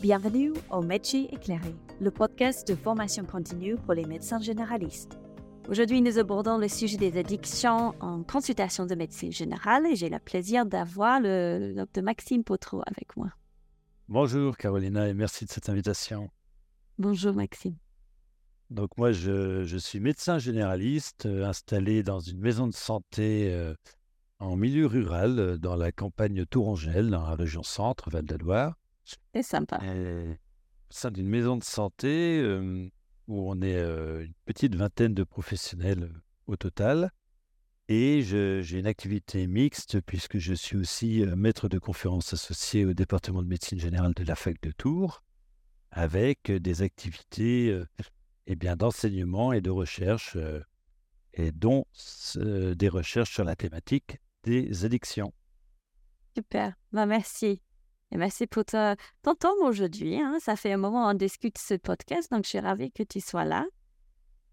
Bienvenue au Métier éclairé, le podcast de formation continue pour les médecins généralistes. Aujourd'hui, nous abordons le sujet des addictions en consultation de médecine générale et j'ai le plaisir d'avoir le docteur Maxime Potreau avec moi. Bonjour Carolina et merci de cette invitation. Bonjour Maxime. Donc moi, je, suis médecin généraliste euh, installé dans une maison de santé euh, en milieu rural euh, dans la campagne Tourangelle, dans la région centre, Val-de-Loire. C'est sympa. au sein d'une maison de santé où on est une petite vingtaine de professionnels au total. Et j'ai une activité mixte puisque je suis aussi maître de conférence associé au département de médecine générale de la fac de Tours, avec des activités eh bien d'enseignement et de recherche, et dont des recherches sur la thématique des addictions. Super, bah, merci. Merci pour ton temps aujourd'hui. Hein. Ça fait un moment qu'on discute ce podcast, donc je suis ravie que tu sois là.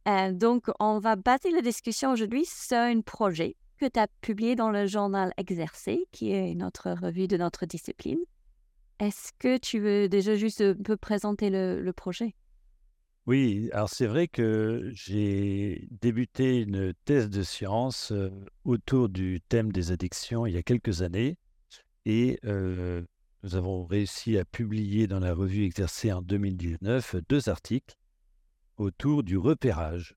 Euh, donc, on va baser la discussion aujourd'hui sur un projet que tu as publié dans le journal Exercer, qui est notre revue de notre discipline. Est-ce que tu veux déjà juste un peu présenter le, projet? Oui, alors c'est vrai que j'ai débuté une thèse de science euh, autour du thème des addictions il y a quelques années. Et euh, nous avons réussi à publier dans la revue Exercer en 2019 deux articles autour du repérage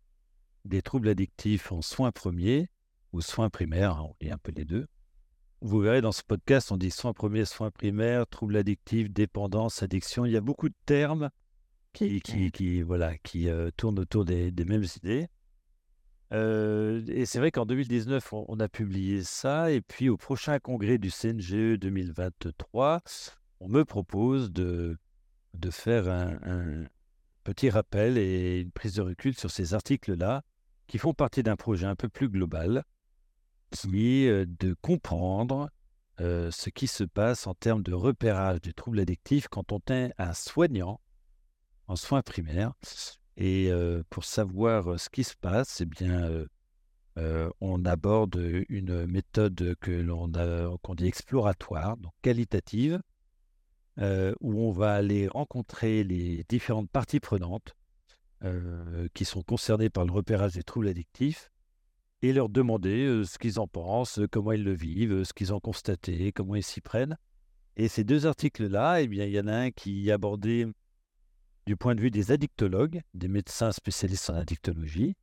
des troubles addictifs en soins premiers ou soins primaires, hein, on lit un peu les deux. Vous verrez dans ce podcast, on dit soins premiers, soins primaires, troubles addictifs, dépendance, addiction. Il y a beaucoup de termes qui, qui, voilà, qui euh, tournent autour des, mêmes idées. Et c'est vrai qu'en 2019, on, a publié ça. Et puis au prochain congrès du CNGE 2023, on me propose de, faire un, petit rappel et une prise de recul sur ces articles-là, qui font partie d'un projet un peu plus global, qui est de comprendre ce qui se passe en termes de repérage des troubles addictifs quand on est un soignant en soins primaires et pour savoir ce qui se passe, eh bien, on aborde une méthode que l'on qu'on dit exploratoire, donc qualitative, où on va aller rencontrer les différentes parties prenantes qui sont concernées par le repérage des troubles addictifs et leur demander ce qu'ils en pensent, comment ils le vivent, ce qu'ils ont constaté, comment ils s'y prennent. Et ces deux articles-là, eh il y en a un qui abordait du point de vue des addictologues, des médecins spécialistes en addictologie,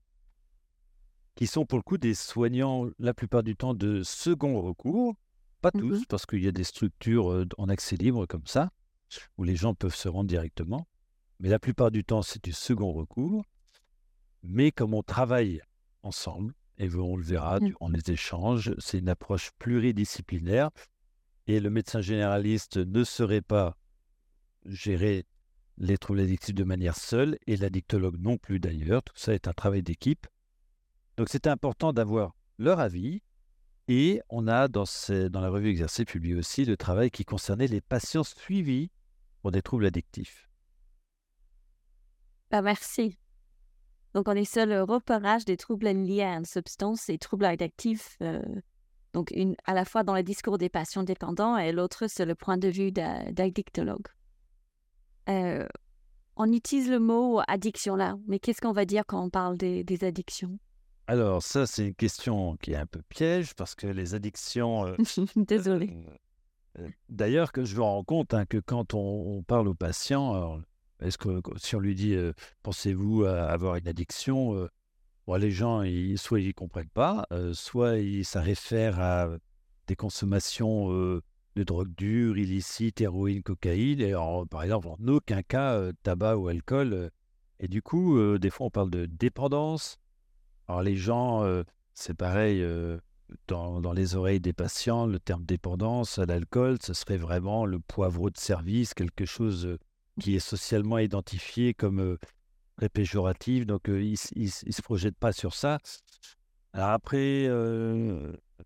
qui sont pour le coup des soignants la plupart du temps de second recours, pas mmh tous, parce qu'il y a des structures euh, en accès libre comme ça, où les gens peuvent se rendre directement, mais la plupart du temps c'est du second recours. Mais comme on travaille ensemble, et on le verra mmh. durant les échanges, c'est une approche pluridisciplinaire, et le médecin généraliste ne serait pas géré les troubles addictifs de manière seule et l'addictologue non plus d'ailleurs. Tout ça est un travail d'équipe. Donc c'est important d'avoir leur avis. Et on a dans, la revue Exercé publié aussi le travail qui concernait les patients suivis pour des troubles addictifs. Bah, merci. Donc on est sur le repérage des troubles liés à une substance et troubles addictifs. Euh, donc une, à la fois dans le discours des patients dépendants et l'autre sur le point de vue d'addictologue. Euh, on utilise le mot addiction là, mais qu'est-ce qu'on va dire quand on parle des, addictions? Alors ça, c'est une question qui est un peu piège parce que les addictions... Euh, Désolé. Euh, d'ailleurs, que je me rends compte hein, que quand on, parle aux patients, est-ce que si on lui dit pensez-vous avoir une addiction les gens, ils, soit ils ne comprennent pas, soit ils, ça réfère à des consommations de drogue dure, illicite, héroïne, cocaïne, et par exemple, en aucun cas tabac ou alcool. Et du coup, des fois, on parle de dépendance. Alors, les gens, c'est pareil, dans, dans, les oreilles des patients, le terme dépendance à l'alcool, ce serait vraiment le poivreau de service, quelque chose qui est socialement identifié comme très péjoratif. Donc, ils ne se projettent pas sur ça. Alors, après,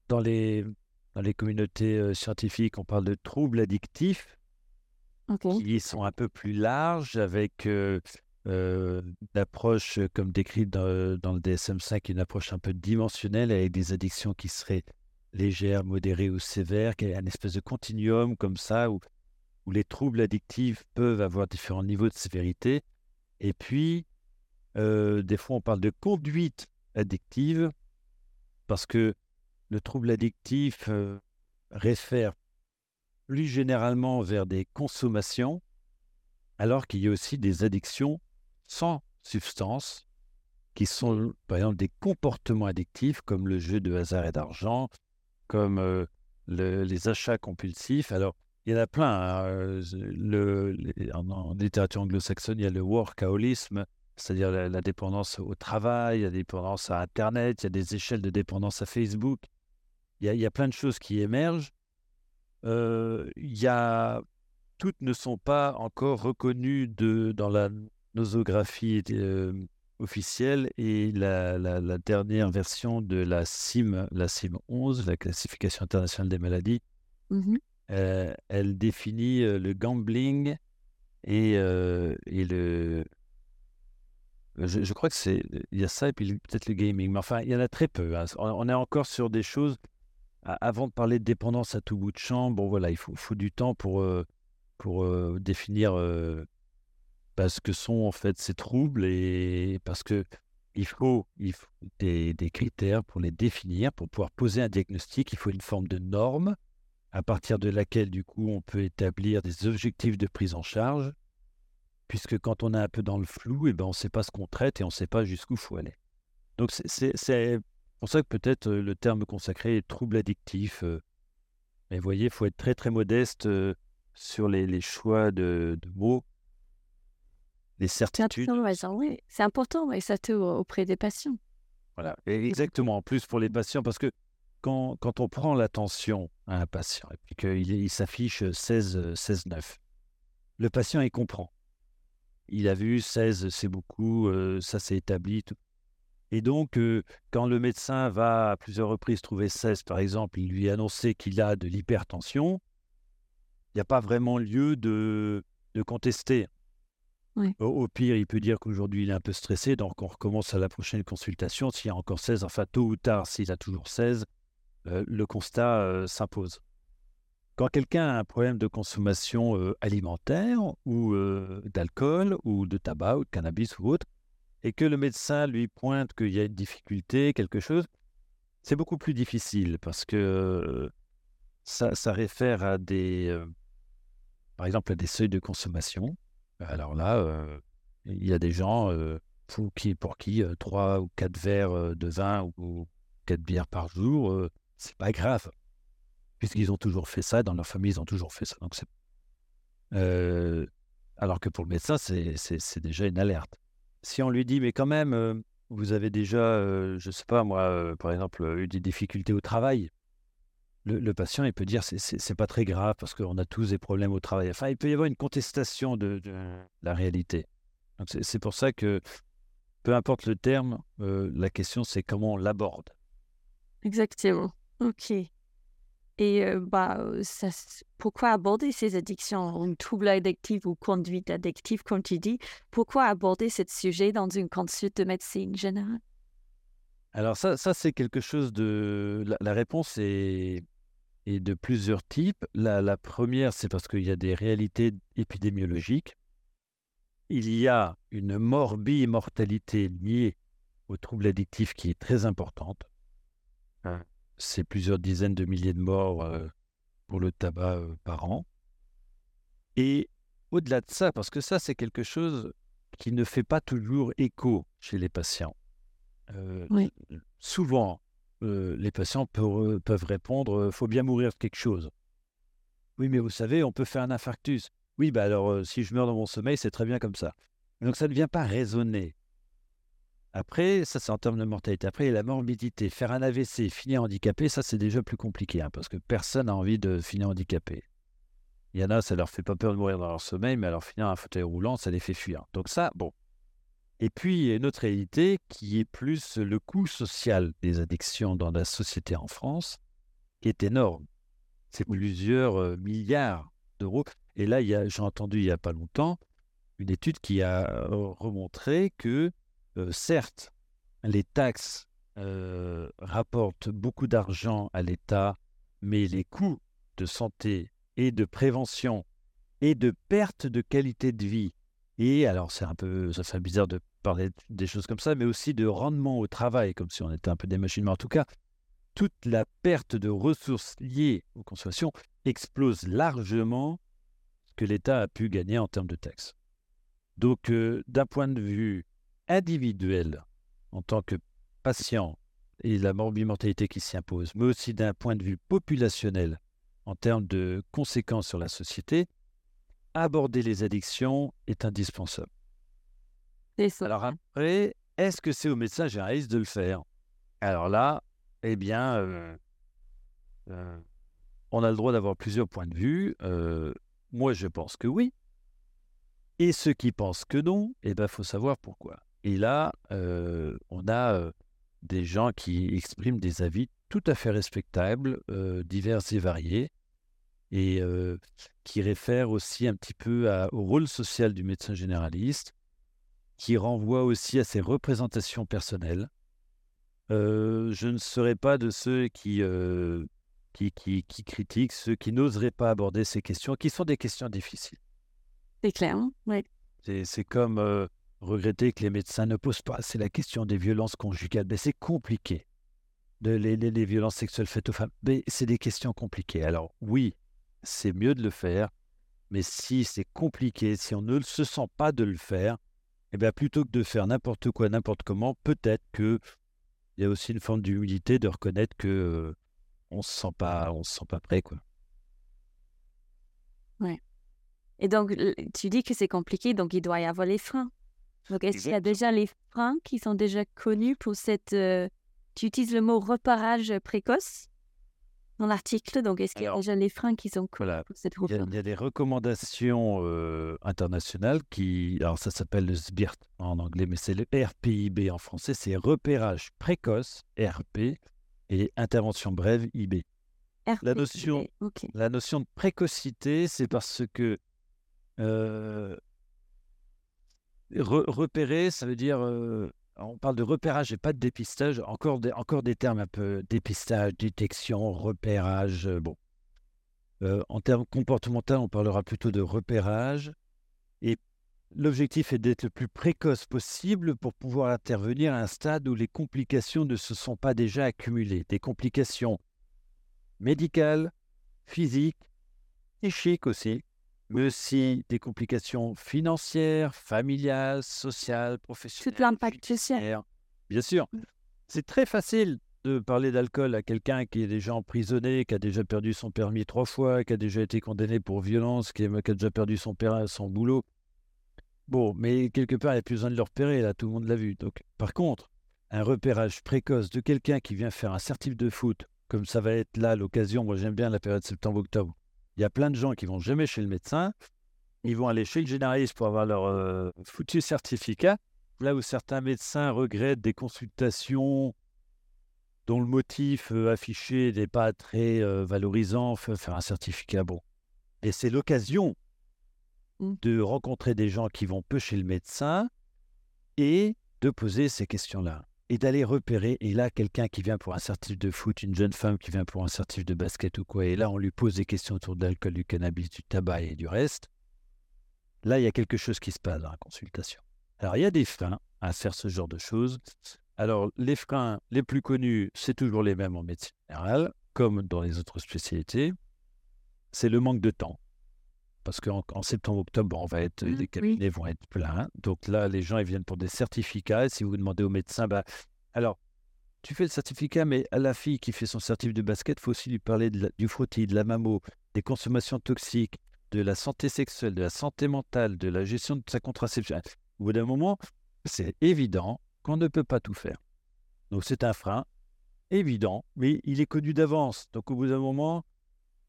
dans les dans les communautés scientifiques, on parle de troubles addictifs qui sont un peu plus larges avec une approche, comme décrite dans, le DSM-5, une approche un peu dimensionnelle avec des addictions qui seraient légères, modérées ou sévères, qui est un espèce de continuum comme ça où, où les troubles addictifs peuvent avoir différents niveaux de sévérité. Et puis, euh, des fois, on parle de conduite addictive parce que le trouble addictif euh, réfère plus généralement vers des consommations, alors qu'il y a aussi des addictions sans substance, qui sont par exemple des comportements addictifs comme le jeu de hasard et d'argent, comme euh, les achats compulsifs. Alors, il y en a plein. Hein, euh, en, littérature anglo-saxonne, il y a le workaholisme, c'est-à-dire la, dépendance au travail, la dépendance à Internet, il y a des échelles de dépendance à Facebook. Il y a, il y a plein de choses qui émergent. Euh, il y a, toutes ne sont pas encore reconnues de, dans la nosographie euh, officielle et la, la, dernière version de la CIM, la CIM 11, la classification internationale des maladies, mmh euh, elle définit le gambling et, et le, je, crois que c'est. Il y a ça et puis peut-être le gaming. Mais enfin, il y en a très peu. Hein. On, est encore sur des choses. Avant de parler de dépendance à tout bout de champ, bon voilà, il faut, du temps pour, euh, pour euh, définir euh, bah, ce que sont en fait ces troubles et parce que il faut, il faut des, des, critères pour les définir, pour pouvoir poser un diagnostic. Il faut une forme de norme à partir de laquelle du coup on peut établir des objectifs de prise en charge puisque quand on est un peu dans le flou, et eh ben, on ne sait pas ce qu'on traite et on ne sait pas jusqu'où il faut aller. Donc c'est pour ça que peut-être le terme consacré est trouble addictif. mais vous voyez, il faut être très très modeste sur les, choix de, mots, les certitudes. C'est important, et ça te auprès des patients. Voilà, exactement. En plus pour les patients, parce que quand, quand on prend l'attention à un patient et puis qu'il il, s'affiche 16, 16, 9, le patient, il comprend il a vu 16, c'est beaucoup, ça s'est établi. Et donc, quand le médecin va à plusieurs reprises trouver 16, par exemple, il lui annoncer qu'il a de l'hypertension, il n'y a pas vraiment lieu de, de contester. Au, pire, il peut dire qu'aujourd'hui, il est un peu stressé, donc on recommence à la prochaine consultation. S'il y a encore 16, enfin, tôt ou tard, s'il a toujours 16, le constat s'impose. Quand quelqu'un a un problème de consommation alimentaire ou d'alcool ou de tabac ou de cannabis ou autre, et que le médecin lui pointe qu'il y a une difficulté, quelque chose, c'est beaucoup plus difficile parce que euh, ça, ça, réfère à des, par exemple, à des seuils de consommation. Alors là, il y a des gens pour qui, pour qui 3 ou 4 verres de vin ou 4 bières par jour, c'est pas grave puisqu'ils ont toujours fait ça, dans leur famille, ils ont toujours fait ça. Euh, alors que pour le médecin, c'est déjà une alerte. Si on lui dit, mais quand même, euh, vous avez déjà, euh, je ne sais pas moi, par exemple, eu des difficultés au travail, le, patient, il peut dire, c'est pas très grave parce qu'on a tous des problèmes au travail. Enfin, il peut y avoir une contestation de, de la réalité. C'est pour ça que, peu importe le terme, la question, c'est comment on l'aborde. Exactement. OK. Et bah, ça, pourquoi aborder ces addictions, trouble addictif ou conduite addictive, comme tu dis Pourquoi aborder ce sujet dans une consulte de médecine générale? Alors ça, ça c'est quelque chose de... La, réponse est, est, de plusieurs types. La, la première, c'est parce qu'il y a des réalités épidémiologiques. Il y a une morbimortalité liée au trouble addictif qui est très importante. Hein c'est plusieurs dizaines de milliers de morts euh, pour le tabac euh, par an. Et au-delà de ça, parce que ça, c'est quelque chose qui ne fait pas toujours écho chez les patients. Euh, souvent, les patients peuvent, peuvent répondre faut bien mourir de quelque chose. Oui, mais vous savez, on peut faire un infarctus. Oui, bah alors, si je meurs dans mon sommeil, c'est très bien comme ça. Donc, ça ne vient pas raisonner. Après, ça c'est en termes de mortalité. Après, la morbidité. Faire un AVC, finir handicapé, ça c'est déjà plus compliqué, hein, parce que personne n'a envie de finir handicapé. Il y en a, ça leur fait pas peur de mourir dans leur sommeil, mais alors finir un fauteuil roulant, ça les fait fuir. Donc ça, bon. Et puis, il y a une autre réalité qui est plus le coût social des addictions dans la société en France, qui est énorme. C'est plusieurs euh, milliards d'euros. Et là, j'ai entendu il n'y a pas longtemps une étude qui a euh, remontré que euh, certes, les taxes euh, rapportent beaucoup d'argent à l'État, mais les coûts de santé et de prévention et de perte de qualité de vie. Et alors, c'est un peu, ça fait bizarre de parler des choses comme ça, mais aussi de rendement au travail, comme si on était un peu des machines. Mais en tout cas, toute la perte de ressources liées aux consommations explose largement ce que l'État a pu gagner en termes de taxes. Donc, euh, d'un point de vue individuel, en tant que patient et la morbimortalité qui s'y impose, mais aussi d'un point de vue populationnel, en termes de conséquences sur la société, aborder les addictions est indispensable. Alors après, est-ce que c'est au médecin généraliste de le faire? Alors là, eh bien, euh, euh, on a le droit d'avoir plusieurs points de vue. Euh, moi, je pense que oui. Et ceux qui pensent que non, eh bien, faut savoir pourquoi. Et là, on a des gens qui expriment des avis tout à fait respectables, divers et variés, et qui réfèrent aussi un petit peu au rôle social du médecin généraliste, qui renvoie aussi à ses représentations personnelles. je ne serai pas de ceux qui, qui, qui, qui, critiquent, ceux qui n'oseraient pas aborder ces questions, qui sont des questions difficiles. C'est clair, oui. C'est comme regretter que les médecins ne posent pas c'est la question des violences conjugales. Mais c'est compliqué. De, les, les, violences sexuelles faites aux femmes, mais c'est des questions compliquées. Alors oui, c'est mieux de le faire, mais si c'est compliqué, si on ne se sent pas de le faire, eh bien plutôt que de faire n'importe quoi, n'importe comment, peut-être que il y a aussi une forme d'humilité de reconnaître que euh, on se sent pas, on se sent pas prêt, quoi. Ouais. Et donc, tu dis que c'est compliqué, donc il doit y avoir les freins. Donc, est-ce qu'il y a déjà les freins qui sont déjà connus pour cette... Euh, tu utilises le mot reparage précoce dans l'article, donc est-ce qu'il y a déjà les freins qui sont connus pour cette il y, a, il y a des recommandations euh, internationales qui... Alors, ça s'appelle le SBIRT en anglais, mais c'est le RPIB en français. C'est repérage précoce, RP, et intervention brève, IB. la, notion, la notion de précocité, c'est parce que... Euh, repérer, ça veut dire. On parle de repérage et pas de dépistage. Encore des, termes un peu dépistage, détection, repérage. Bon. En termes comportementaux, on parlera plutôt de repérage. Et l'objectif est d'être le plus précoce possible pour pouvoir intervenir à un stade où les complications ne se sont pas déjà accumulées. Des complications médicales, physiques, psychiques aussi, mais aussi des complications financières, familiales, sociales, professionnelles. Tout l'impact social. Bien sûr. Mmh. C'est très facile de parler d'alcool à quelqu'un qui est déjà emprisonné, qui a déjà perdu son permis trois fois, qui a déjà été condamné pour violence, qui a, déjà perdu son, père, son boulot. Bon, mais quelque part, il n'y a plus besoin de le repérer, là, tout le monde l'a vu. Donc, par contre, un repérage précoce de quelqu'un qui vient faire un certif de foot, comme ça va être là l'occasion, moi j'aime bien la période septembre-octobre, il y a plein de gens qui vont jamais chez le médecin. Ils vont aller chez le généraliste pour avoir leur euh, foutu certificat. Là où certains médecins regrettent des consultations dont le motif euh, affiché n'est pas très euh, valorisant, faire un certificat bon. Et c'est l'occasion mmh. de rencontrer des gens qui vont peu chez le médecin et de poser ces questions-là et d'aller repérer. Et là, quelqu'un qui vient pour un certif de foot, une jeune femme qui vient pour un certif de basket ou quoi, et là, on lui pose des questions autour de l'alcool, du cannabis, du tabac et du reste. Là, il y a quelque chose qui se passe dans la consultation. Alors, il y a des freins à faire ce genre de choses. Alors, les freins les plus connus, c'est toujours les mêmes en médecine générale, comme dans les autres spécialités. C'est le manque de temps. Parce qu'en septembre-octobre, on va être, mmh, les cabinets vont être pleins. Donc là, les gens, ils viennent pour des certificats. Et si vous demandez au médecin, bah, alors, tu fais le certificat, mais à la fille qui fait son certificat de basket, il faut aussi lui parler du frottis, de la mammo, des consommations toxiques, de la santé sexuelle, de la santé mentale, de la gestion de sa contraception. Au bout d'un moment, c'est évident qu'on ne peut pas tout faire. Donc c'est un frein évident, mais il est connu d'avance. Donc au bout d'un moment,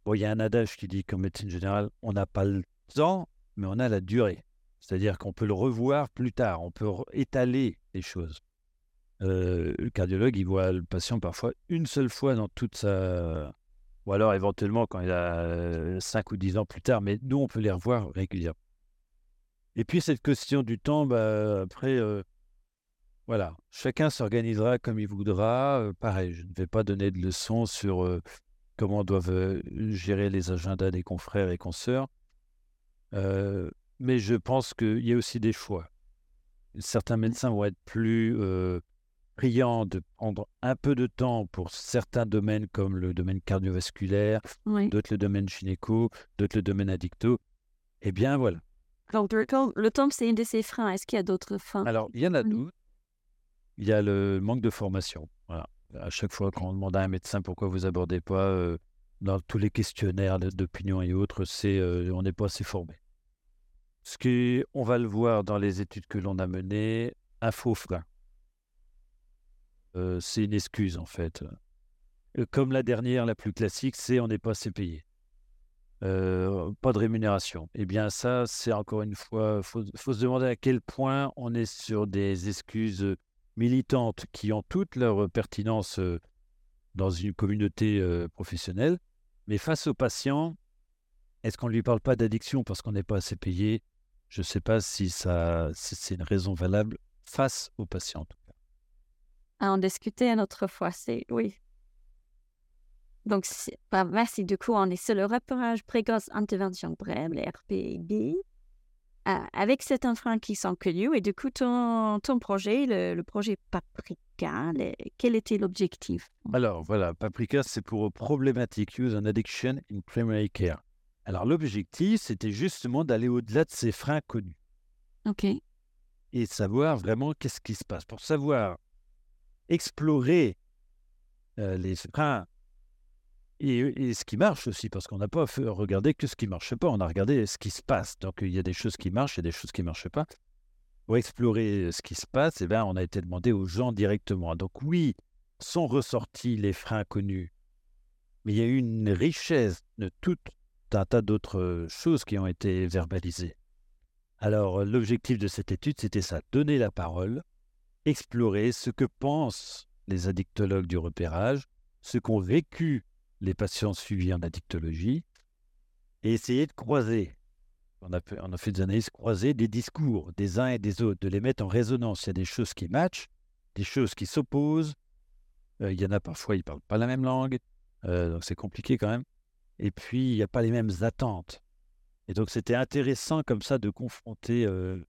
Il y a un adage qui dit qu'en médecine générale, on n'a pas le temps, mais on a la durée. C'est-à-dire qu'on peut le revoir plus tard, on peut étaler les choses. Euh, le cardiologue, il voit le patient parfois une seule fois dans toute sa... Ou alors éventuellement quand il a 5 ou 10 ans plus tard, mais nous, on peut les revoir régulièrement. Et puis cette question du temps, bah, après, euh, voilà, chacun s'organisera comme il voudra. Euh, pareil, je ne vais pas donner de leçons sur comment doivent gérer les agendas des confrères et consoeurs. Euh, mais je pense qu'il y a aussi des choix. Certains médecins vont être plus euh, priants de prendre un peu de temps pour certains domaines comme le domaine cardiovasculaire, Oui. d'autres le domaine gynéco, d'autres le domaine addicto. Eh bien voilà. Donc, le temps, c'est une de ces freins. Est-ce qu'il y a d'autres freins? Alors, il y en a d'autres. Il y a le manque de formation. À chaque fois quand on demande à un médecin pourquoi vous abordez pas euh, dans tous les questionnaires d'opinion et autres, c'est euh, on n'est pas assez formé. Ce qui, on va le voir dans les études que l'on a menées, un faux frein. Euh, c'est une excuse en fait. Euh, Comme la dernière, la plus classique, c'est on n'est pas assez payé. Pas de rémunération. Eh bien, ça, c'est encore une fois, il faut, se demander à quel point on est sur des excuses militantes qui ont toute leur pertinence euh, dans une communauté euh, professionnelle. Mais face au patient, est-ce qu'on ne lui parle pas d'addiction parce qu'on n'est pas assez payé? Je ne sais pas si, c'est une raison valable face au patient. en tout cas. À en discuter une autre fois, c'est oui. Donc, bah, merci. Du coup, on est sur le repérage précoce intervention les RPB, avec certains freins qui sont connus. Et du coup, ton, ton projet, le, le projet Paprika, quel était l'objectif? Alors voilà, Paprika, c'est pour Problematic Use and Addiction in Primary Care. Alors l'objectif, c'était justement d'aller au-delà de ces freins connus OK. et savoir vraiment qu'est-ce qui se passe. Pour savoir explorer euh, les freins et, ce qui marche aussi, parce qu'on n'a pas regardé que ce qui ne marche pas, on a regardé ce qui se passe. Donc il y a des choses qui marchent et des choses qui ne marchent pas. Pour explorer ce qui se passe, eh ben, on a été demandé aux gens directement. Donc oui, sont ressortis les freins connus, mais il y a eu une richesse de tout un tas d'autres choses qui ont été verbalisées. Alors l'objectif de cette étude, c'était ça, donner la parole, explorer ce que pensent les addictologues du repérage, ce qu'ont vécu les patients suivis en addictologie, et essayer de croiser. On a, fait, on a fait des analyses croisées des discours des uns et des autres, de les mettre en résonance. Il y a des choses qui matchent, des choses qui s'opposent. Euh, il y en a parfois, ils ne parlent pas la même langue, euh, donc c'est compliqué quand même. Et puis, il n'y a pas les mêmes attentes. Et donc, c'était intéressant comme ça de confronter euh.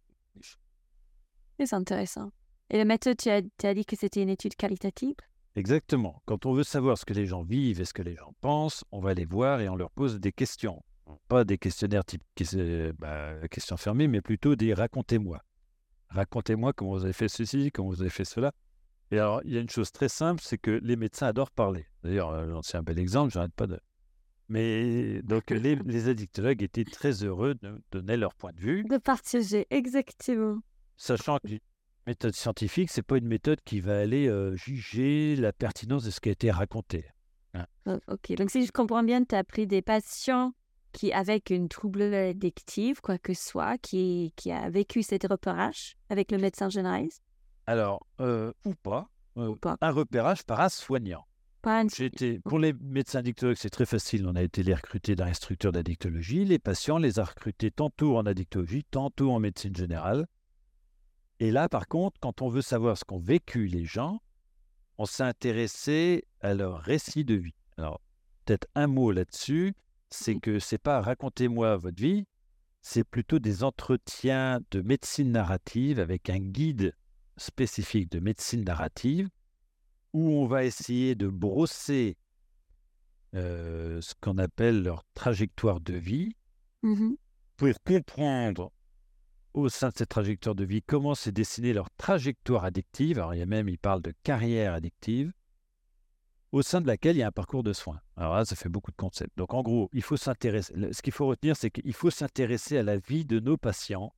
C'est intéressant. Et la méthode, tu as dit que c'était une étude qualitative? Exactement. Quand on veut savoir ce que les gens vivent et ce que les gens pensent, on va les voir et on leur pose des questions. Pas des questionnaires type bah, questions fermées, mais plutôt des racontez-moi. Racontez-moi comment vous avez fait ceci, comment vous avez fait cela. Et alors, il y a une chose très simple, c'est que les médecins adorent parler. D'ailleurs, euh, j'en sais un bel exemple, j'arrête pas de. Mais donc, les, les addictologues étaient très heureux de donner leur point de vue, De partager, exactement. sachant que méthode scientifique, c'est pas une méthode qui va aller euh, juger la pertinence de ce qui a été raconté. Oh, Ok, donc si je comprends bien, tu as pris des patients qui, avec une trouble addictive, quoi que ce soit, qui, qui a vécu cette repérage avec le médecin généraliste, Alors, euh, ou pas, euh, ou pas? un repérage par un soignant. Pas un- J'ai été, pour les médecins addictologues, c'est très facile. On a été les recruter dans les structures d'addictologie. Les patients, on les a recrutés tantôt en addictologie, tantôt en médecine générale. Et là, par contre, quand on veut savoir ce qu'ont vécu les gens, on s'est intéressé à leur récit de vie. Alors, peut-être un mot là-dessus, c'est que c'est pas racontez-moi votre vie, c'est plutôt des entretiens de médecine narrative avec un guide spécifique de médecine narrative où on va essayer de brosser euh, ce qu'on appelle leur trajectoire de vie Mhm. pour comprendre au sein de cette trajectoire de vie comment s'est dessinée leur trajectoire addictive? Alors, il y a même, il parle de carrière addictive, au sein de laquelle il y a un parcours de soins. Alors là, ça fait beaucoup de concepts. Donc, en gros, il faut s'intéresser. Ce qu'il faut retenir, c'est qu'il faut s'intéresser à la vie de nos patients,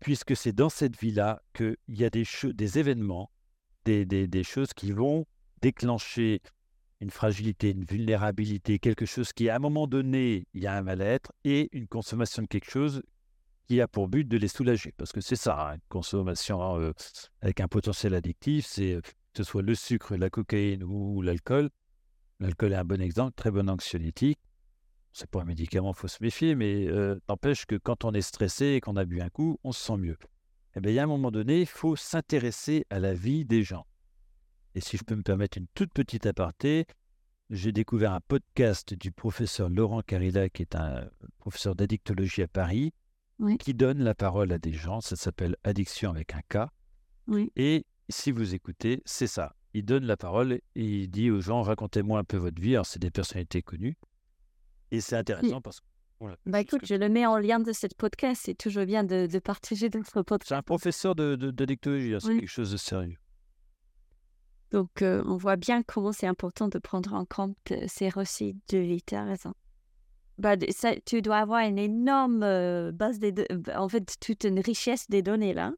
puisque c'est dans cette vie-là qu'il y a des, des événements, des, des- des choses qui vont déclencher une fragilité, une vulnérabilité, quelque chose qui, à un moment donné, il y a un mal-être et une consommation de quelque chose qui a pour but de les soulager. Parce que c'est ça, hein, une consommation euh, avec un potentiel addictif, c'est euh, que ce soit le sucre, la cocaïne ou l'alcool. L'alcool est un bon exemple, très bon anxiolytique. C'est pas un médicament, il faut se méfier, mais euh, n'empêche que quand on est stressé et qu'on a bu un coup, on se sent mieux. Eh bien, il y a un moment donné, il faut s'intéresser à la vie des gens. Et si je peux me permettre une toute petite aparté, j'ai découvert un podcast du professeur Laurent Carilla, qui est un professeur d'addictologie à Paris, qui donne la parole à des gens. Ça s'appelle Addiction avec un K. Et si vous écoutez, c'est ça. Il donne la parole et il dit aux gens racontez-moi un peu votre vie. Alors, c'est des personnalités connues. Et c'est intéressant parce que. bah écoute, je le mets en lien de cette podcast. C'est toujours bien de, partager notre podcast. C'est un professeur d'addictologie. De, hein, c'est quelque chose de sérieux. Donc, euh, on voit bien comment c'est important de prendre en compte euh, ces récits de vie. Tu as raison. Bah, ça, tu dois avoir une énorme euh, base des en fait toute une richesse des données là.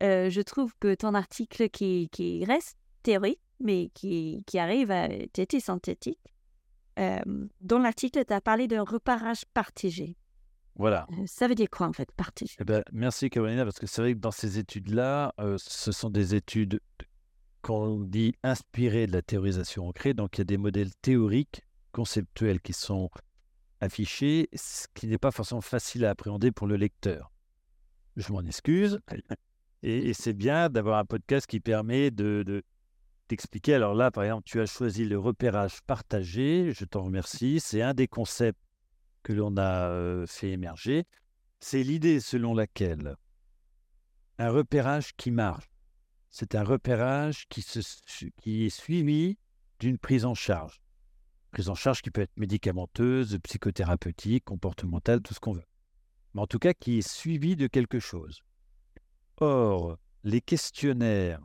je trouve que ton article qui, qui reste théorique, mais qui, qui arrive à être synthétique, dans l'article, tu as parlé d'un reparage partagé. Voilà. ça veut dire quoi en fait, partagé? Eh ben, Merci Carolina, parce que c'est vrai que dans ces études-là, ce sont des études qu'on dit inspirées de la théorisation ancrée. Donc il y a des modèles théoriques, conceptuels qui sont affiché, ce qui n'est pas forcément facile à appréhender pour le lecteur. Je m'en excuse. Et, c'est bien d'avoir un podcast qui permet de, t'expliquer. Alors là, par exemple, tu as choisi le repérage partagé. Je t'en remercie. C'est un des concepts que l'on a euh, fait émerger. C'est l'idée selon laquelle un repérage qui marche, c'est un repérage qui, se, qui est suivi d'une prise en charge prise en charge qui peut être médicamenteuse, psychothérapeutique, comportementale, tout ce qu'on veut. Mais en tout cas, qui est suivi de quelque chose. Or, les questionnaires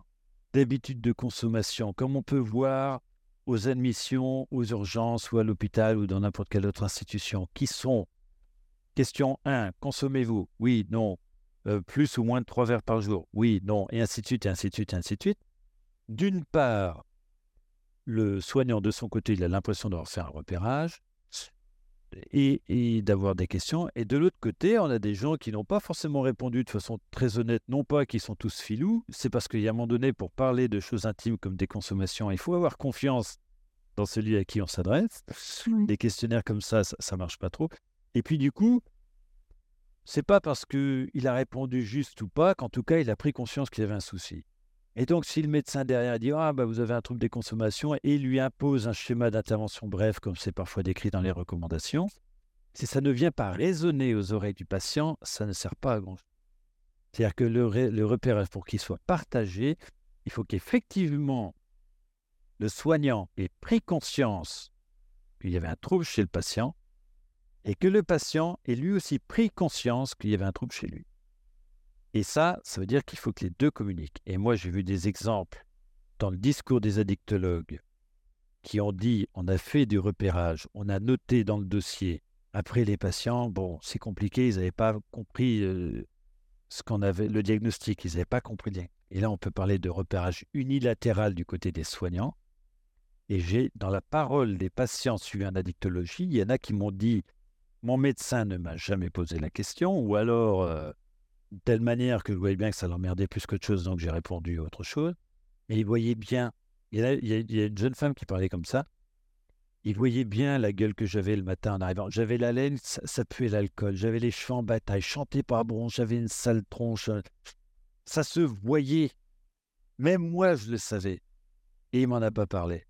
d'habitude de consommation, comme on peut voir aux admissions, aux urgences ou à l'hôpital ou dans n'importe quelle autre institution, qui sont question 1, consommez-vous? Oui, non. Euh, plus ou moins de 3 verres par jour? Oui, non. Et ainsi de suite, et ainsi de suite, et ainsi de suite. D'une part, le soignant, de son côté, il a l'impression d'avoir fait un repérage et, d'avoir des questions. Et de l'autre côté, on a des gens qui n'ont pas forcément répondu de façon très honnête, non pas qu'ils sont tous filous, c'est parce qu'il y a un moment donné, pour parler de choses intimes comme des consommations, il faut avoir confiance dans celui à qui on s'adresse. Des questionnaires comme ça, ça ne marche pas trop. Et puis du coup, c'est pas parce qu'il a répondu juste ou pas qu'en tout cas, il a pris conscience qu'il y avait un souci. Et donc, si le médecin derrière dit Ah, bah, vous avez un trouble des consommations et lui impose un schéma d'intervention bref, comme c'est parfois décrit dans les recommandations, si ça ne vient pas résonner aux oreilles du patient, ça ne sert pas à grand-chose. C'est-à-dire que le, le repérage, pour qu'il soit partagé, il faut qu'effectivement le soignant ait pris conscience qu'il y avait un trouble chez le patient et que le patient ait lui aussi pris conscience qu'il y avait un trouble chez lui. Et ça, ça veut dire qu'il faut que les deux communiquent. Et moi, j'ai vu des exemples dans le discours des addictologues qui ont dit on a fait du repérage, on a noté dans le dossier. Après, les patients, bon, c'est compliqué, ils n'avaient pas compris euh, ce qu'on avait, le diagnostic, ils n'avaient pas compris. Et là, on peut parler de repérage unilatéral du côté des soignants. Et j'ai, dans la parole des patients suivis en addictologie, il y en a qui m'ont dit Mon médecin ne m'a jamais posé la question, ou alors euh, de telle manière que je voyais bien que ça l'emmerdait plus qu'autre chose, donc j'ai répondu autre chose. Et il voyait bien, il y, a, une jeune femme qui parlait comme ça, il voyait bien la gueule que j'avais le matin en arrivant. J'avais la laine, ça, puait l'alcool, j'avais les cheveux en bataille, chantais pas bon, j'avais une sale tronche. Ça se voyait. Même moi, je le savais. Et il m'en a pas parlé.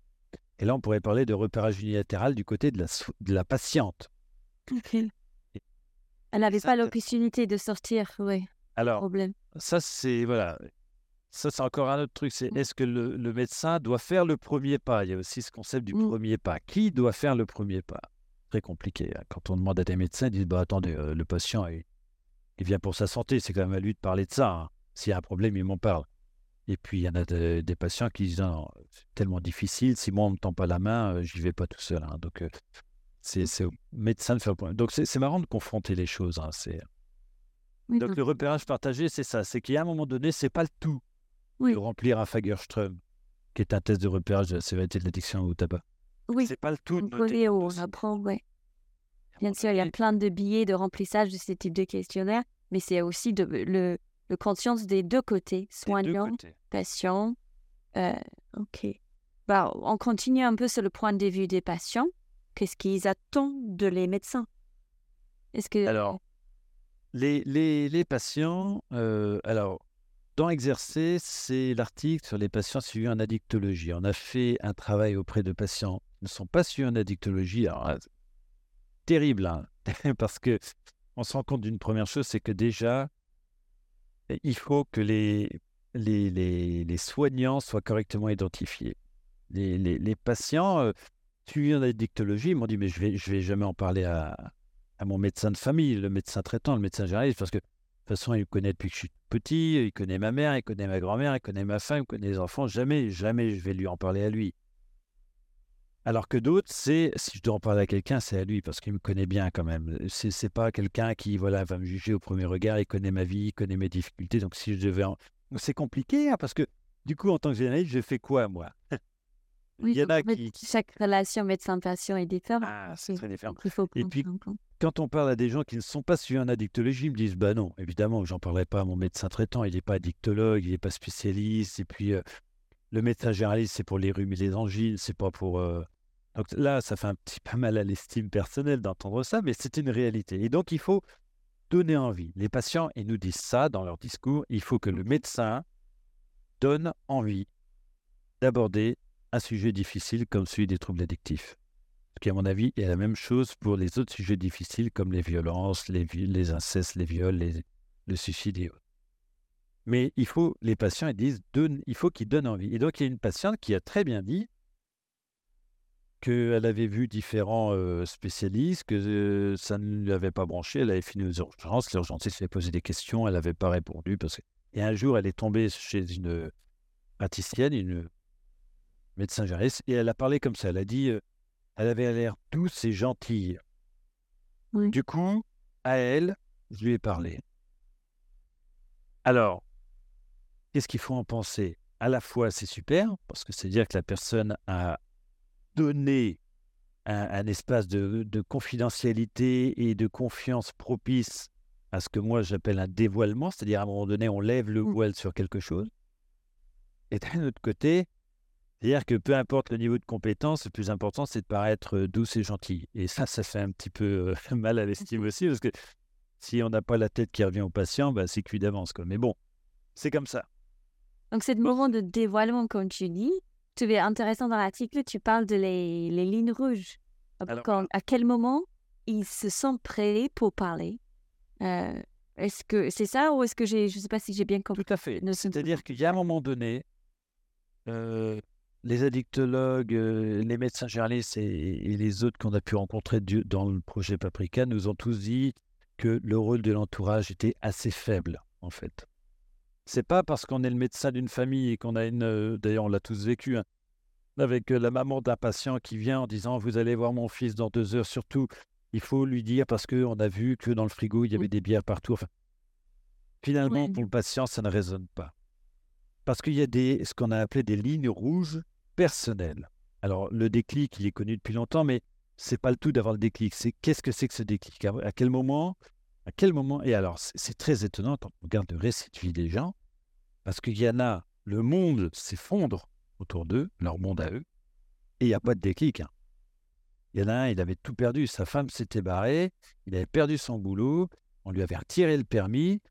Et là, on pourrait parler de repérage unilatéral du côté de la, de la patiente. Elle n'avait pas l'opportunité de sortir, oui. Alors, problème. ça, c'est voilà. Ça, c'est encore un autre truc. C'est mmh. est-ce que le, médecin doit faire le premier pas? Il y a aussi ce concept du mmh. premier pas. Qui doit faire le premier pas? Très compliqué. Hein. Quand on demande à des médecins, ils disent bah, attendez, euh, le patient, il, vient pour sa santé. C'est quand même à lui de parler de ça. Hein. S'il y a un problème, il m'en parle. Et puis, il y en a des patients qui disent c'est tellement difficile. Si moi, on ne me tend pas la main, je euh, j'y vais pas tout seul. Hein. Donc, euh, c'est au médecin de faire le point. Donc, c'est marrant de confronter les choses. Donc, le repérage partagé, c'est ça. C'est qu'à un moment donné, c'est pas le tout de remplir un Fagerström, qui est un test de repérage de la sévérité de l'addiction au tabac. Oui. C'est pas le tout. De on apprend, oui. Bien sûr, il y a plein de billets de remplissage de ce type de questionnaire, mais c'est aussi de, le, le, conscience des deux côtés, soignant, patient. Euh, ok. Bah, on continue un peu sur le point de vue des patients qu'est-ce qu'ils attendent de les médecins? Est-ce que alors les, patients, euh, alors dans Exercer, c'est l'article sur les patients suivis en addictologie. On a fait un travail auprès de patients ne sont pas suivis en addictologie, alors, terrible, hein, parce que on se rend compte d'une première chose, c'est que déjà, il faut que les, les, les, soignants soient correctement identifiés. Les, les patients euh, suivis en addictologie m'ont dit, mais je ne vais, je vais jamais en parler à, à mon médecin de famille, le médecin traitant, le médecin généraliste, parce que de toute façon, il me connaît depuis que je suis petit, il connaît ma mère, il connaît ma grand-mère, il connaît ma femme, il connaît les enfants. Jamais, jamais je vais lui en parler à lui. Alors que d'autres, c'est si je dois en parler à quelqu'un, c'est à lui parce qu'il me connaît bien quand même. C'est c'est pas quelqu'un qui voilà va me juger au premier regard. Il connaît ma vie, il connaît mes difficultés. Donc si je devais, en... c'est compliqué hein, parce que du coup en tant que généraliste, je fais quoi moi? Oui, il y en a qui... chaque relation médecin-patient est différente. Ah, c'est très différent. Et puis quand on parle à des gens qui ne sont pas suivis en addictologie, ils me disent bah non, évidemment, j'en parlerai pas à mon médecin traitant. Il n'est pas addictologue, il n'est pas spécialiste. Et puis euh, le médecin généraliste, c'est pour les rhumes et les angines, c'est pas pour euh, donc là, ça fait un petit peu mal à l'estime personnelle d'entendre ça, mais c'est une réalité. Et donc, il faut donner envie. Les patients, ils nous disent ça dans leur discours, il faut que le médecin donne envie d'aborder un sujet difficile comme celui des troubles addictifs. Qui, à mon avis, est la même chose pour les autres sujets difficiles comme les violences, les, les incestes, les viols, les, le suicide et autres. Mais il faut, les patients, ils disent, il faut qu'ils donnent envie. Et donc, il y a une patiente qui a très bien dit, qu'elle avait vu différents spécialistes, que ça ne lui avait pas branché. Elle avait fini aux urgences. L'urgentiste lui a posé des questions. Elle n'avait pas répondu. Parce que... Et un jour, elle est tombée chez une praticienne, une médecin gériste, et elle a parlé comme ça. Elle a dit elle avait l'air douce et gentille. Du coup, à elle, je lui ai parlé. Alors, qu'est-ce qu'il faut en penser? À la fois, c'est super, parce que c'est dire que la personne a donner un, espace de, confidentialité et de confiance propice à ce que moi j'appelle un dévoilement, c'est-à-dire à un moment donné, on lève le mmh. voile sur quelque chose. Et d'un autre côté, c'est-à-dire que peu importe le niveau de compétence, le plus important, c'est de paraître douce et gentil. Et ça, ça fait un petit peu mal à l'estime aussi, parce que si on n'a pas la tête qui revient au patient, bah, c'est cuit d'avance. Mais bon, c'est comme ça. Donc, c'est le moment de dévoilement, comme tu dis, es intéressant dans l'article, tu parles de les, les lignes rouges. à quel moment ils se sentent prêts pour parler? Euh, Est-ce que c'est ça ou est-ce que j'ai, je ne sais pas si j'ai bien compris Tout à fait. C'est-à-dire qu'il y a un moment donné, euh, les addictologues, euh, les médecins généralistes et, les autres qu'on a pu rencontrer dans le projet Paprika nous ont tous dit que le rôle de l'entourage était assez faible, en fait. C'est pas parce qu'on est le médecin d'une famille et qu'on a une. Euh, d'ailleurs, on l'a tous vécu, hein, avec euh, la maman d'un patient qui vient en disant Vous allez voir mon fils dans deux heures, surtout, il faut lui dire parce qu'on a vu que dans le frigo, il y avait des bières partout. Enfin, finalement, pour le patient, ça ne résonne pas. Parce qu'il y a des, ce qu'on a appelé des lignes rouges personnelles. Alors, le déclic, il est connu depuis longtemps, mais c'est pas le tout d'avoir le déclic. C'est qu'est-ce que c'est que ce déclic? À quel moment à quel moment? Et alors, c'est très étonnant quand on regarde le récit de vie des gens, parce qu'il y en a, le monde s'effondre autour d'eux, leur monde à eux, et il n'y a pas de déclic. Hein. Il y en a un, il avait tout perdu. Sa femme s'était barrée, il avait perdu son boulot, on lui avait retiré le permis.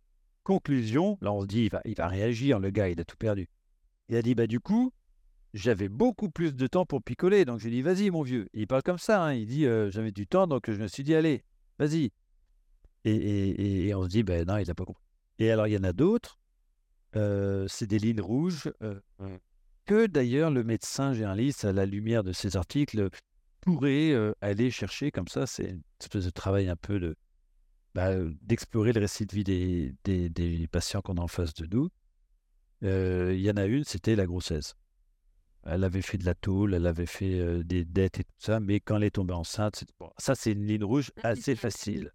Conclusion, là on se dit, il va, il va réagir, le gars, il a tout perdu. Il a dit, bah du coup, j'avais beaucoup plus de temps pour picoler. Donc j'ai dit, vas-y mon vieux. il parle comme ça, hein. il dit, euh, j'avais du temps, donc je me suis dit, allez, vas-y, et, on se dit, ben non, il n'a pas compris. Et alors, il y en a d'autres, euh, c'est des lignes rouges, euh, que d'ailleurs le médecin généraliste, à la lumière de ces articles, pourrait aller chercher comme ça. C'est une espèce de travail un peu de, bah, d'explorer le récit de vie des, des, des patients qu'on a en face de nous. Il y en a une, c'était la grossesse. Elle avait fait de la tôle, elle avait fait des dettes et tout ça, mais quand elle est tombée enceinte, bon, ça c'est une ligne rouge ah, assez facile.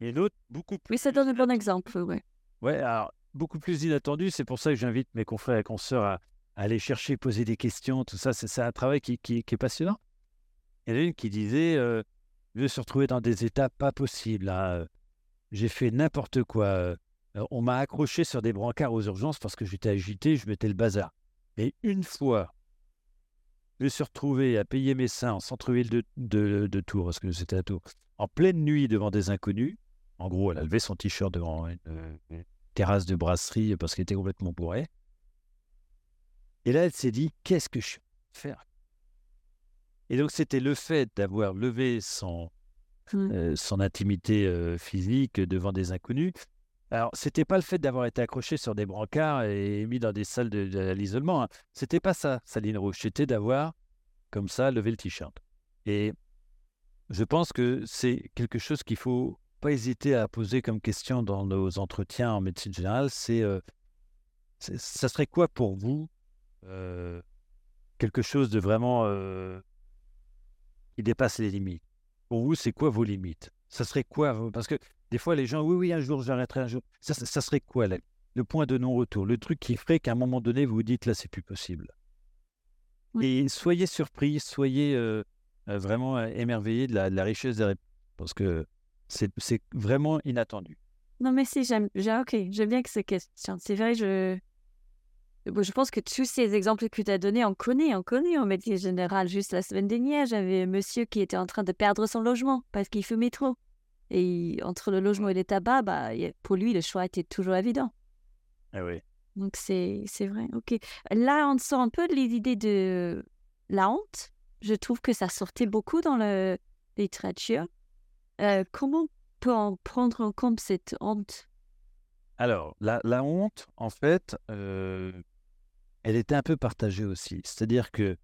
Et l'autre, beaucoup plus. Oui, ça donne un bon exemple, ouais. Ouais, alors, beaucoup plus inattendu. C'est pour ça que j'invite mes confrères et consoeurs à, aller chercher, poser des questions, tout ça. C'est un travail qui, qui, est passionnant. Il y en a une qui disait euh, Je veux se retrouver dans des états pas possibles. Euh, j'ai fait n'importe quoi. Euh, on m'a accroché sur des brancards aux urgences parce que j'étais agité, je mettais le bazar. Et une fois, je me suis retrouvé à payer mes seins en centre-ville de, de, de Tours, parce que c'était à Tours, en pleine nuit devant des inconnus. En gros, elle a levé son t-shirt devant une, terrasse de brasserie parce qu'elle était complètement bourrée. Et là, elle s'est dit, qu'est-ce que je vais faire? Et donc, c'était le fait d'avoir levé son, Mmh. euh, son intimité euh, physique devant des inconnus. Alors, c'était pas le fait d'avoir été accroché sur des brancards et mis dans des salles de, l'isolement. Hein. C'était pas ça, sa ligne rouge. C'était d'avoir, comme ça, levé le t-shirt. Et je pense que c'est quelque chose qu'il faut pas hésiter à poser comme question dans nos entretiens en médecine générale. C'est, euh, ça serait quoi pour vous euh, quelque chose de vraiment euh, qui dépasse les limites? Pour vous, c'est quoi vos limites? Ça serait quoi vos- Parce que des fois, les gens, oui, oui, un jour, j'arrêterai un jour. Ça, ça- ça serait quoi là, le point de non-retour Le truc qui ferait qu'à un moment donné, vous vous dites, là, c'est plus possible? Oui. Et soyez surpris, soyez euh, euh, vraiment euh, émerveillés de la, de la richesse des réponses. Parce que c'est vraiment inattendu. Non, mais si, j'aime, j'ai- ok, j'aime bien que ces questions. C'est vrai, je, bon, je pense que tous ces exemples que tu as donnés, on connaît, on connaît en médecine générale. Juste la semaine dernière, j'avais un monsieur qui était en train de perdre son logement parce qu'il fumait trop. Et entre le logement et les tabacs, bah, pour lui, le choix était toujours évident. Ah oui. Donc, c'est, vrai, ok. Là, on sort un peu de l'idée de la honte. Je trouve que ça sortait beaucoup dans la littérature. Euh, comment peut-on prendre en compte cette honte? Alors, la, honte, en fait, euh, elle était un peu partagée aussi. C'est-à-dire que,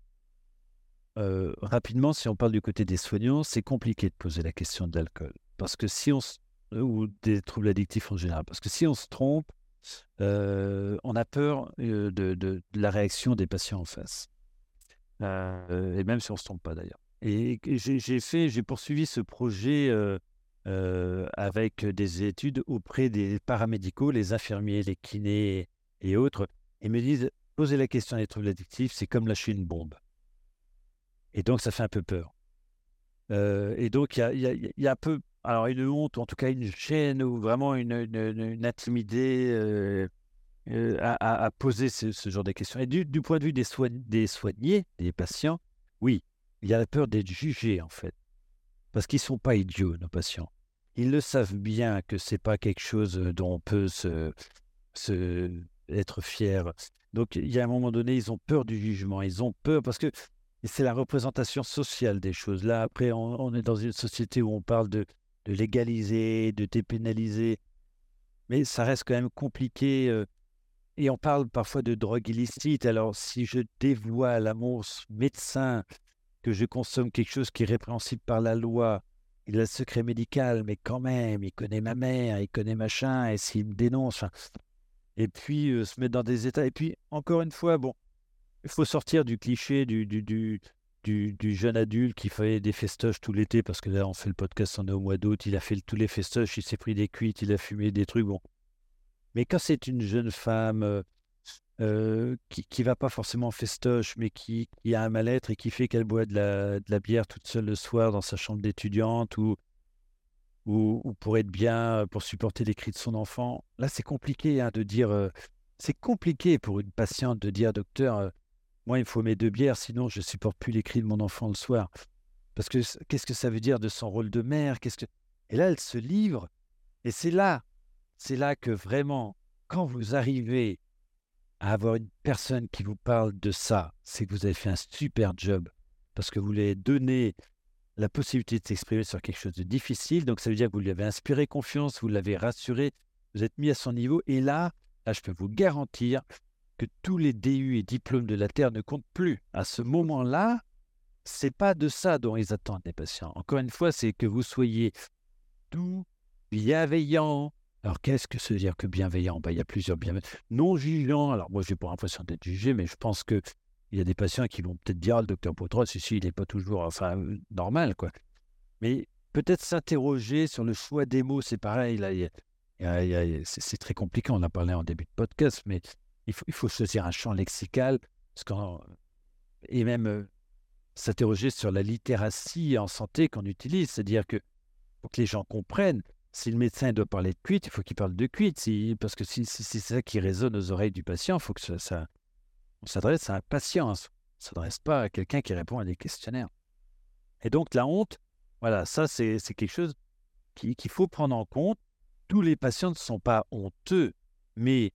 euh, rapidement, si on parle du côté des soignants, c'est compliqué de poser la question de l'alcool. Parce que si on se- ou des troubles addictifs en général, parce que si on se trompe, euh, on a peur euh, de, la réaction des patients en face. Euh, et même si on ne se trompe pas d'ailleurs. Et j'ai fait, j'ai poursuivi ce projet euh, avec des études auprès des paramédicaux, les infirmiers, les kinés et autres, et me disent poser la question des troubles addictifs, c'est comme lâcher une bombe. Et donc ça fait un peu peur. Euh, et donc il y a, un peu, alors une honte, en tout cas une gêne, ou vraiment une, une, euh, à, poser ce, genre de questions. Et du, point de vue des soignés, des patients, oui, il y a la peur d'être jugé en fait. Parce qu'ils ne sont pas idiots, nos patients. Ils le savent bien que c'est pas quelque chose dont on peut se, se- être fier. Donc, il y a un moment donné, ils ont peur du jugement. Ils ont peur parce que c'est la représentation sociale des choses. Là, après, on, est dans une société où on parle de, de légaliser, de dépénaliser. Mais ça reste quand même compliqué. et on parle parfois de drogue illicite. Alors, si je dévoile à mon médecin que je consomme quelque chose qui est répréhensible par la loi, il a le secret médical, mais quand même, il connaît ma mère, il connaît machin, et s'il me dénonce, et puis euh, se mettre dans des états. Et puis, encore une fois, bon, il faut sortir du cliché du, du, du, jeune adulte qui fait des festoches tout l'été, parce que là, on fait le podcast, on est au mois d'août, il a fait tous les festoches, il s'est pris des cuites, il a fumé des trucs, bon. Mais quand c'est une jeune femme qui qui va pas forcément en festoche, mais qui, a un mal-être et qui fait qu'elle boit de la, de la bière toute seule le soir dans sa chambre d'étudiante ou, ou, ou pour être bien, pour supporter les cris de son enfant, là c'est compliqué hein, de dire, c'est compliqué pour une patiente de dire, docteur, moi il me faut mes deux bières, sinon je supporte plus les cris de mon enfant le soir. Parce que qu'est-ce que ça veut dire de son rôle de mère? Qu'est-ce que... Et là elle se livre, et c'est là, c'est là que vraiment, quand vous arrivez avoir une personne qui vous parle de ça, c'est que vous avez fait un super job parce que vous lui avez donné la possibilité de s'exprimer sur quelque chose de difficile. Donc, ça veut dire que vous lui avez inspiré confiance, vous l'avez rassuré, vous êtes mis à son niveau. Et là, là, je peux vous garantir que tous les DU et diplômes de la Terre ne comptent plus. À ce moment-là, c'est pas de ça dont ils attendent les patients. Encore une fois, c'est que vous soyez doux, bienveillant. Alors, qu'est-ce que veut dire que bienveillant? Ben, Il y a plusieurs bienveillants. Non jugeant. Alors, moi, je n'ai pas l'impression d'être jugé, mais je pense que il y a des patients qui vont peut-être dire, ah, le docteur Potros, ici, il n'est pas toujours enfin, euh, normal, quoi. Mais peut-être s'interroger sur le choix des mots, c'est pareil. Là, c'est très compliqué, on en a parlé en début de podcast, mais il faut, choisir un champ lexical parce et même euh, s'interroger sur la littératie en santé qu'on utilise. C'est-à-dire que pour que les gens comprennent, si le médecin doit parler de cuite, il faut qu'il parle de cuite. Parce que si, c'est ça qui résonne aux oreilles du patient, il faut que ça, ça- on s'adresse à un patient. On ne s'adresse pas à quelqu'un qui répond à des questionnaires. Et donc la honte, voilà, ça c'est quelque chose qui- qu'il faut prendre en compte. Tous les patients ne sont pas honteux, mais il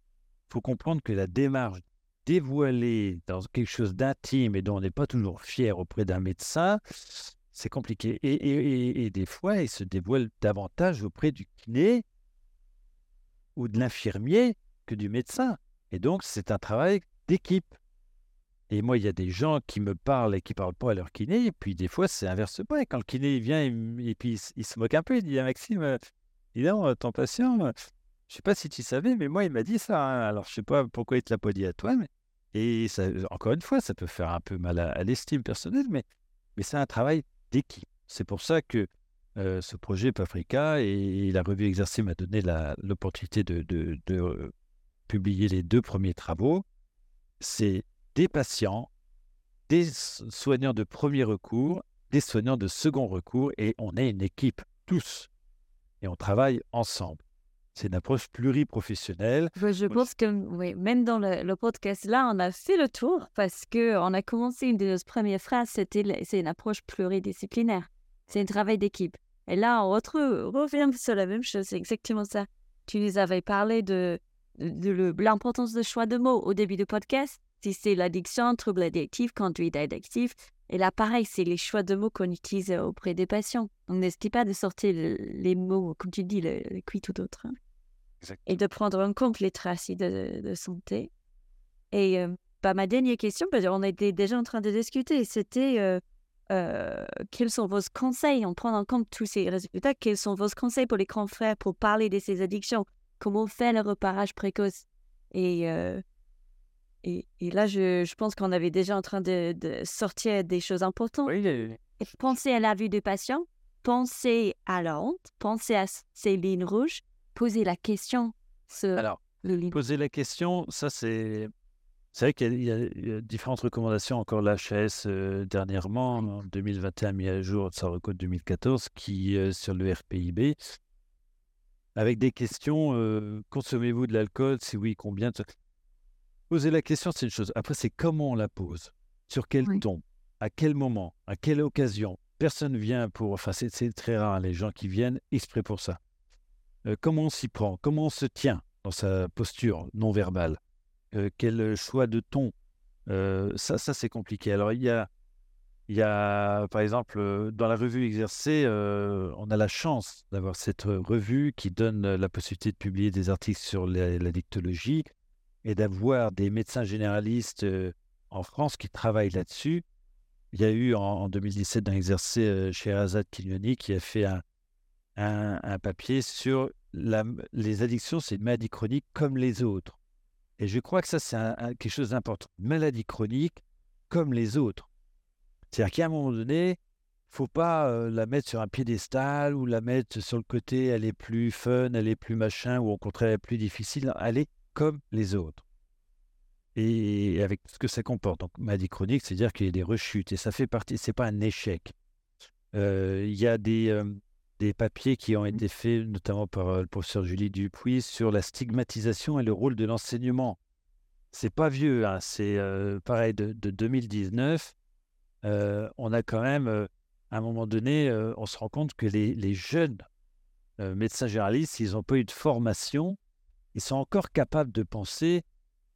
faut comprendre que la démarche dévoiler dans quelque chose d'intime et dont on n'est pas toujours fier auprès d'un médecin, c'est compliqué. Et, et, des fois, il se dévoile davantage auprès du kiné ou de l'infirmier que du médecin. Et donc, c'est un travail d'équipe. Et moi, il y a des gens qui me parlent et qui ne parlent pas à leur kiné. Et puis, des fois, c'est inversement. Et quand le kiné vient et, puis il, se moque un peu, il dit à Maxime, dis donc, ton patient, je ne sais pas si tu savais, mais moi, il m'a dit ça. Hein. Alors, je ne sais pas pourquoi il ne te l'a pas dit à toi. Mais... Et encore une fois, ça peut faire un peu mal à, l'estime personnelle, mais, mais c'est un travail d'équipe. C'est pour ça que euh, ce projet Pafrica et, la revue Exercée m'a donné l'opportunité de, de publier les deux premiers travaux. C'est des patients, des soignants de premier recours, des soignants de second recours, et on est une équipe, tous. Et on travaille ensemble. C'est une approche pluriprofessionnelle. Je pense que oui, même dans le, podcast là, on a fait le tour parce que on a commencé une de nos premières phrases, c'était c'est une approche pluridisciplinaire. C'est un travail d'équipe. Et là, on revient sur la même chose. C'est exactement ça. Tu nous avais parlé de, de, de l'importance de choix de mots au début du podcast si c'est l'addiction, trouble addictif, conduite addictive. Et là, pareil, c'est les choix de mots qu'on utilise auprès des patients. Donc, n'hésitez pas de sortir les mots, comme tu dis, le, le cuit ou autre. Hein. Et de prendre en compte les traces de, de santé. Et euh, bah, ma dernière question, parce qu'on était déjà en train de discuter, c'était euh, euh, quels sont vos conseils en prenant en compte tous ces résultats? Quels sont vos conseils pour les confrères pour parler de ces addictions? Comment faire le reparage précoce? Et et, là, je, pense qu'on avait déjà en train de, sortir des choses importantes. Oui, Pensez à la vue du patient, pensez à la honte, pensez à ces lignes rouges, posez la question. Alors, poser la question, ça c'est... C'est vrai qu'il y, a différentes recommandations, encore l'HS euh, dernièrement, en 2021, mis à jour de sa recode 2014, qui, euh, sur le RPIB, avec des questions, euh, consommez-vous de l'alcool? Si oui, combien? Poser la question, c'est une chose. Après, c'est comment on la pose, sur quel ton, à quel moment, à quelle occasion? Personne vient pour. Enfin, c'est très rare les gens qui viennent exprès pour ça. Euh, comment on s'y prend? Comment on se tient dans sa posture non verbale? Euh, Quel choix de ton? Euh, Ça, ça c'est compliqué. Alors, il y a, il y a, par exemple, dans la revue exercée, on a la chance d'avoir cette revue qui donne la possibilité de publier des articles sur la dictologie et d'avoir des médecins généralistes en France qui travaillent là-dessus. Il y a eu en, 2017 un exercice chez Azad Kinyoni qui a fait un, un, papier sur les addictions, c'est une maladie chronique comme les autres. Et je crois que ça, c'est quelque chose d'important. Maladie chronique comme les autres. C'est-à-dire qu'à un moment donné, faut pas la mettre sur un piédestal ou la mettre sur le côté, elle est plus fun, elle est plus machin, ou au contraire, elle est plus difficile. Elle est comme les autres. Et avec ce que ça comporte. Donc, maladie chronique, c'est-à-dire qu'il y a des rechutes. Et ça fait partie, c'est pas un échec. Euh, il y a des, euh, des papiers qui ont mmh. été faits, notamment par euh, le professeur Julie Dupuis, sur la stigmatisation et le rôle de l'enseignement. C'est pas vieux, hein, c'est pareil de, de 2019. on a quand même, à un moment donné, on se rend compte que les, les jeunes médecins généralistes, ils n'ont pas eu de formation ils sont encore capables de penser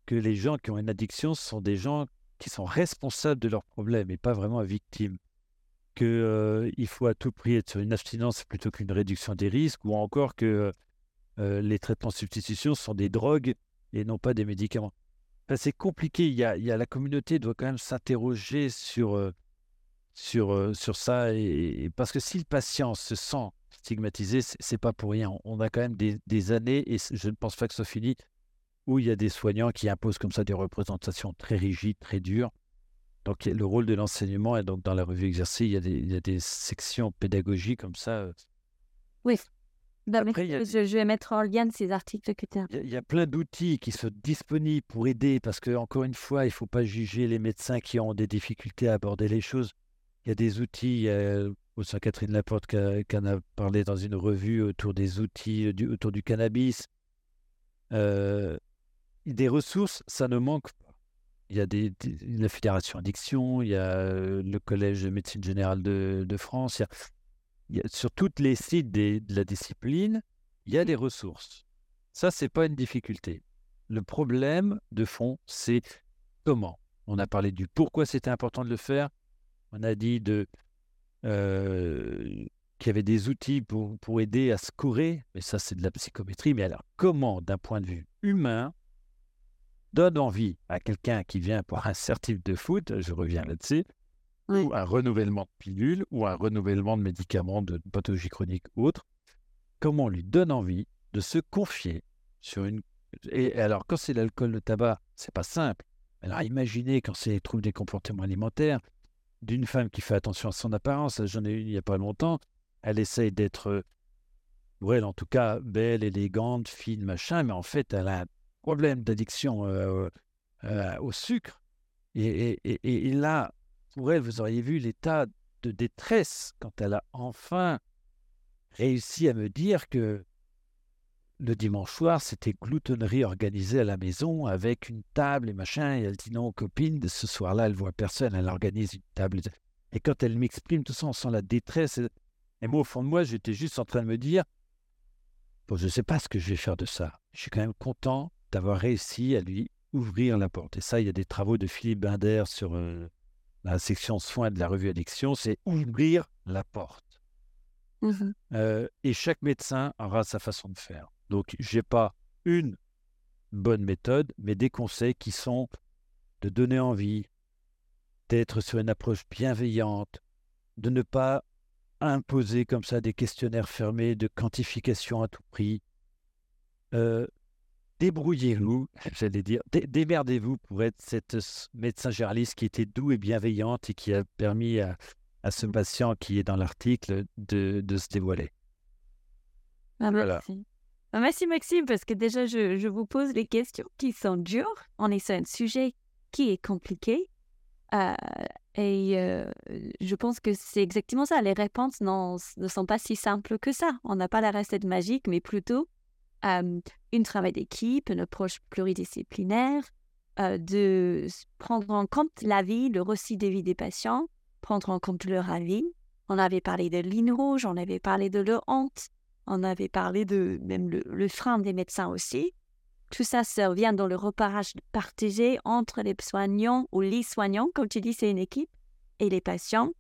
que les gens qui ont une addiction sont des gens qui sont responsables de leurs problèmes et pas vraiment victimes. Qu'il euh, faut à tout prix être sur une abstinence plutôt qu'une réduction des risques, ou encore que les traitements de substitution sont des drogues et non pas des médicaments. c'est compliqué. Il y, a, il y, a, la communauté doit quand même s'interroger sur, sur, sur ça. et, parce que si le patient se sent stigmatisé, c'est pas pour rien. On a quand même des, années, et je ne pense pas que ce soit fini, où il y a des soignants qui imposent comme ça des représentations très rigides, très dures. Donc le rôle de l'enseignement, et donc dans la revue exercée, il y a des, il y a des sections pédagogiques comme ça. Euh. Oui. Bah, je, vais mettre en lien ces articles que tu as. Il y, a plein d'outils qui sont disponibles pour aider, parce que encore une fois, il ne faut pas juger les médecins qui ont des difficultés à aborder les choses. Il y a des outils, au Saint-Catherine Laporte qui en a parlé dans une revue autour des outils, euh, du, autour du cannabis. Euh, des ressources, ça ne manque pas. Il y a des, la Fédération Addiction, il y a le Collège de médecine générale de, de France. Il y, a, sur tous les sites de la discipline, il y a des ressources. Ça, c'est pas une difficulté. Le problème de fond, c'est comment? On a parlé du pourquoi c'était important de le faire. On a dit de, euh, qu'il y avait des outils pour, pour aider à scorer, mais ça c'est de la psychométrie. Mais alors, comment, d'un point de vue humain, donne envie à quelqu'un qui vient pour un certif de foot, je reviens là-dessus, ou un renouvellement de pilule, ou un renouvellement de médicaments, de pathologie chronique ou autre, comment on lui donne envie de se confier sur une... Et alors, quand c'est l'alcool, le tabac, c'est pas simple. Alors, imaginez quand c'est trouve des comportements alimentaires d'une femme qui fait attention à son apparence. J'en ai eu il n'y a pas longtemps. Elle essaye d'être, ou elle en tout cas, belle, élégante, fine, machin, mais en fait, elle a un problème d'addiction euh, euh, au sucre. Et, là, pour elle, vous auriez vu l'état de détresse quand elle a enfin réussi à me dire que le dimanche soir, c'était gloutonnerie organisée à la maison avec une table et machin. Et elle dit non, copine, ce soir-là, elle voit personne, elle organise une table. Et quand elle m'exprime tout ça, on sent la détresse. Et moi, au fond de moi, j'étais juste en train de me dire bon, je ne sais pas ce que je vais faire de ça. Je suis quand même content d'avoir réussi à lui ouvrir la porte. Et ça, il y a des travaux de Philippe Binder sur euh, la section soins de la revue Addiction c'est ouvrir la porte. Mmh euh, et chaque médecin aura sa façon de faire. Donc, je n'ai pas une bonne méthode, mais des conseils qui sont de donner envie, d'être sur une approche bienveillante, de ne pas imposer comme ça des questionnaires fermés de quantification à tout prix. Euh, débrouillez-vous, j'allais dire, démerdez-vous pour être cette médecin généraliste qui était doux et bienveillante et qui a permis à, ce patient qui est dans l'article de, se dévoiler. Ah, merci. Bah, merci Maxime, parce que déjà, je, vous pose des questions qui sont dures. On est sur un sujet qui est compliqué. Euh, et euh, je pense que c'est exactement ça. Les réponses ne sont pas si simples que ça. On n'a pas la recette magique, mais plutôt euh, un travail d'équipe, une approche pluridisciplinaire, de prendre en compte la vie, le récit de vie des patients, prendre en compte leur avis. On avait parlé de ligne rouge, on avait parlé de leur honte, on avait parlé de même le, frein des médecins aussi. Tout ça, ça vient dans le reparage partagé entre les soignants ou les soignants, comme tu dis, c'est une équipe, et les patients.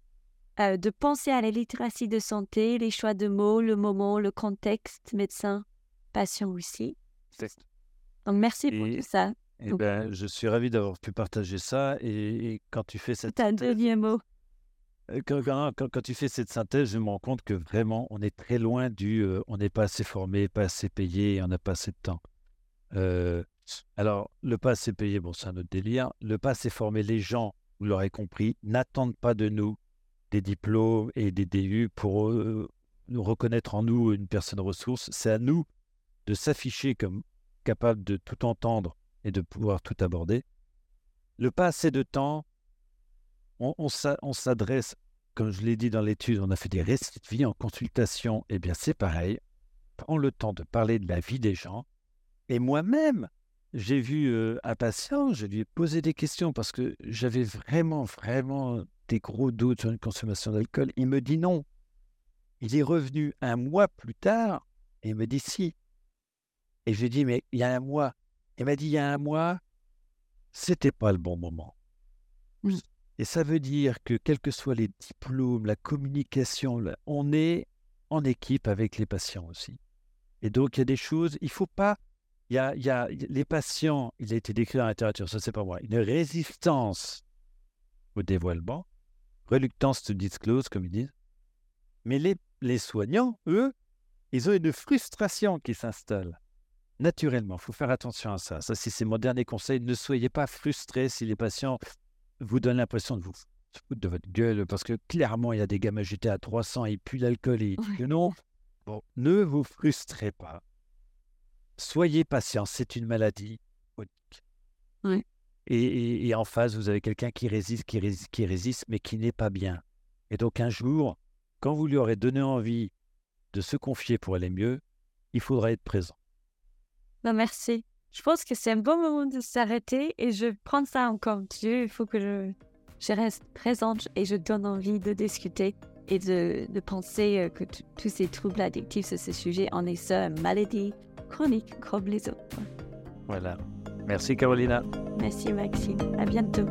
De penser à la littératie de santé, les choix de mots, le moment, le contexte, médecin, patient aussi. Donc, merci pour tout ça. Eh ben, je suis ravi d'avoir pu partager ça. Et, quand tu fais cette... un deuxième mot. Euh, quand, tu fais cette synthèse, je me rends compte que vraiment, on est très loin du euh, on n'est pas assez formé, pas assez payé, on n'a pas assez de temps. Euh, alors, le pas assez payé, bon, c'est un autre délire. Le pas assez formé, les gens, vous l'aurez compris, n'attendent pas de nous des diplômes et des DU pour nous reconnaître en nous une personne ressource. C'est à nous de s'afficher comme capable de tout entendre et de pouvoir tout aborder. Le pas assez de temps, on, s'adresse, comme je l'ai dit dans l'étude, on a fait des récits de vie en consultation. Eh bien, c'est pareil. Prends le temps de parler de la vie des gens. Et moi-même, j'ai vu euh, un patient, je lui ai posé des questions parce que j'avais vraiment, vraiment des gros doutes sur une consommation d'alcool. Il me dit non. Il est revenu un mois plus tard et me dit si. Et je lui ai dit, mais il y a un mois. Il m'a dit, il y a un mois, c'était pas le bon moment. Oui. Et ça veut dire que quels que soient les diplômes, la communication, on est en équipe avec les patients aussi. Et donc, il y a des choses, il ne faut pas. Il y, a, il y a les patients, il a été décrit dans la littérature, ça c'est pas moi, une résistance au dévoilement, reluctance to disclose, comme ils disent. Mais les, les soignants, eux, ils ont une frustration qui s'installe naturellement. Il faut faire attention à ça. Ça, c'est mon dernier conseil. Ne soyez pas frustrés si les patients vous donne l'impression de vous foutre de votre gueule parce que clairement, il y a des gamins j'étais à 300 et puis l'alcool et non. Bon, ne vous frustrez pas. Soyez patient, c'est une maladie chronique. Et, en face, vous avez quelqu'un qui résiste, qui résiste, qui résiste, mais qui n'est pas bien. Et donc un jour, quand vous lui aurez donné envie de se confier pour aller mieux, il faudra être présent. Non, merci je pense que c'est un bon moment de s'arrêter et je prends ça en compte. Il faut que je, je reste présente et je donne envie de discuter et de, de penser euh, que tous ces troubles addictifs sur ce sujet, en est une maladie chronique comme les autres. Voilà. Merci Carolina. Merci Maxime. À bientôt.